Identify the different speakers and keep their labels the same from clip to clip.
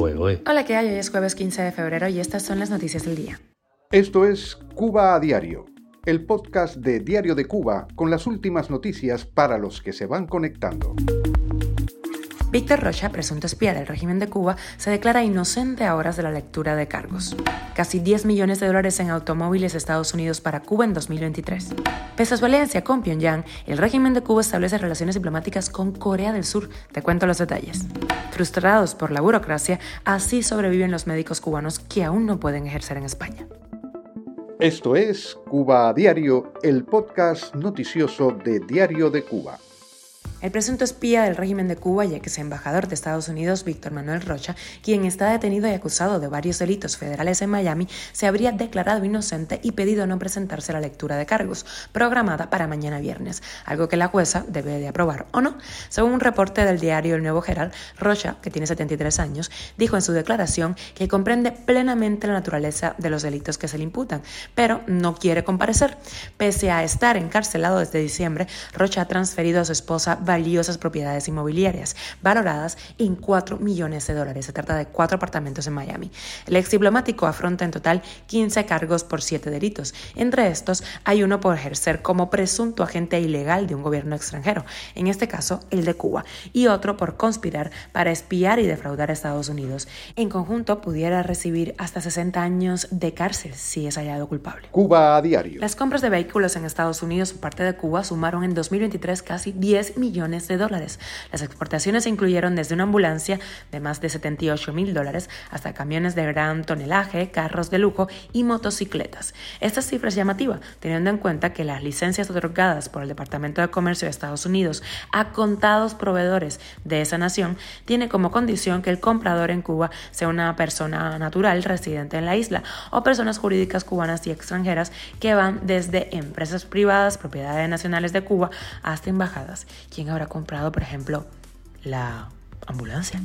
Speaker 1: Hola, ¿qué hay? Hoy es jueves 15 de febrero y estas son las noticias del día.
Speaker 2: Esto es Cuba a Diario, el podcast de Diario de Cuba con las últimas noticias para los que se van conectando.
Speaker 1: Víctor Rocha, presunto espía del régimen de Cuba, se declara inocente a horas de la lectura de cargos. Casi 10 millones de dólares en automóviles de Estados Unidos para Cuba en 2023. Pese a su alianza con Pyongyang, el régimen de Cuba establece relaciones diplomáticas con Corea del Sur. Te cuento los detalles. Frustrados por la burocracia, así sobreviven los médicos cubanos que aún no pueden ejercer en España.
Speaker 2: Esto es Cuba Diario, el podcast noticioso de Diario de Cuba.
Speaker 1: El presunto espía del régimen de Cuba y ex embajador de Estados Unidos, Víctor Manuel Rocha, quien está detenido y acusado de varios delitos federales en Miami, se habría declarado inocente y pedido no presentarse a la lectura de cargos, programada para mañana viernes, algo que la jueza debe de aprobar o no. Según un reporte del diario El Nuevo Herald, Rocha, que tiene 73 años, dijo en su declaración que comprende plenamente la naturaleza de los delitos que se le imputan, pero no quiere comparecer. Pese a estar encarcelado desde diciembre, Rocha ha transferido a su esposa valiosas propiedades inmobiliarias, valoradas en 4 millones de dólares. Se trata de cuatro apartamentos en Miami. El ex diplomático afronta en total 15 cargos por 7 delitos. Entre estos hay uno por ejercer como presunto agente ilegal de un gobierno extranjero, en este caso el de Cuba, y otro por conspirar para espiar y defraudar a Estados Unidos. En conjunto pudiera recibir hasta 60 años de cárcel si es hallado culpable.
Speaker 2: Cuba a diario.
Speaker 1: Las compras de vehículos en Estados Unidos por parte de Cuba sumaron en 2023 casi 10 millones de dólares. Las exportaciones incluyeron desde una ambulancia de más de 78 mil dólares hasta camiones de gran tonelaje, carros de lujo y motocicletas. Esta cifra es llamativa, teniendo en cuenta que las licencias otorgadas por el Departamento de Comercio de Estados Unidos a contados proveedores de esa nación tiene como condición que el comprador en Cuba sea una persona natural residente en la isla o personas jurídicas cubanas y extranjeras que van desde empresas privadas, propiedades nacionales de Cuba, hasta embajadas. Habrá comprado, por ejemplo, la ambulancia.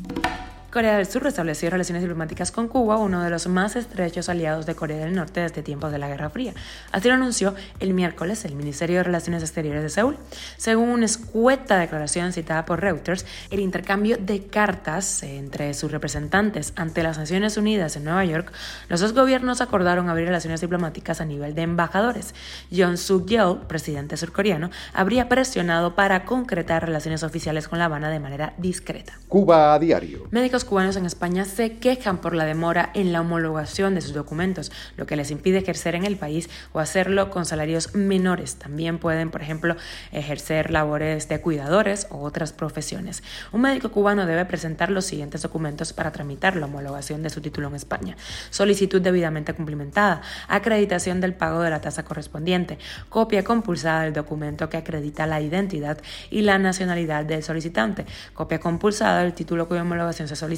Speaker 1: Corea del Sur restableció relaciones diplomáticas con Cuba, uno de los más estrechos aliados de Corea del Norte desde tiempos de la Guerra Fría. Así lo anunció el miércoles el Ministerio de Relaciones Exteriores de Seúl. Según una escueta declaración citada por Reuters, el intercambio de cartas entre sus representantes ante las Naciones Unidas en Nueva York, los dos gobiernos acordaron abrir relaciones diplomáticas a nivel de embajadores. John Suk-yeol, presidente surcoreano, habría presionado para concretar relaciones oficiales con La Habana de manera discreta.
Speaker 2: Cuba a diario.
Speaker 1: Médicos cubanos en España se quejan por la demora en la homologación de sus documentos, lo que les impide ejercer en el país o hacerlo con salarios menores. También pueden, por ejemplo, ejercer labores de cuidadores o otras profesiones. Un médico cubano debe presentar los siguientes documentos para tramitar la homologación de su título en España. Solicitud debidamente cumplimentada, acreditación del pago de la tasa correspondiente, copia compulsada del documento que acredita la identidad y la nacionalidad del solicitante, copia compulsada del título cuya homologación se solicita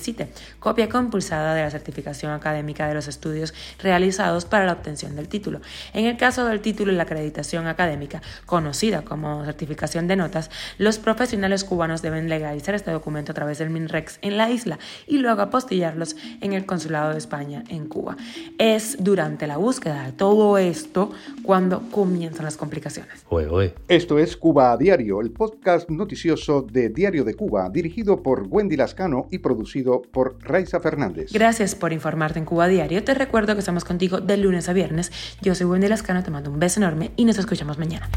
Speaker 1: copia compulsada de la certificación académica de los estudios realizados para la obtención del título. En el caso del título y la acreditación académica, conocida como certificación de notas, los profesionales cubanos deben legalizar este documento a través del MINREX en la isla y luego apostillarlos en el Consulado de España en Cuba. Es durante la búsqueda de todo esto cuando comienzan las complicaciones.
Speaker 2: Esto es Cuba a Diario, el podcast noticioso de Diario de Cuba, dirigido por Wendy Lascano y producido por Raiza Fernández.
Speaker 1: Gracias por informarte en Cuba Diario. Te recuerdo que estamos contigo de lunes a viernes. Yo soy Wendy Lascano, te mando un beso enorme y nos escuchamos mañana.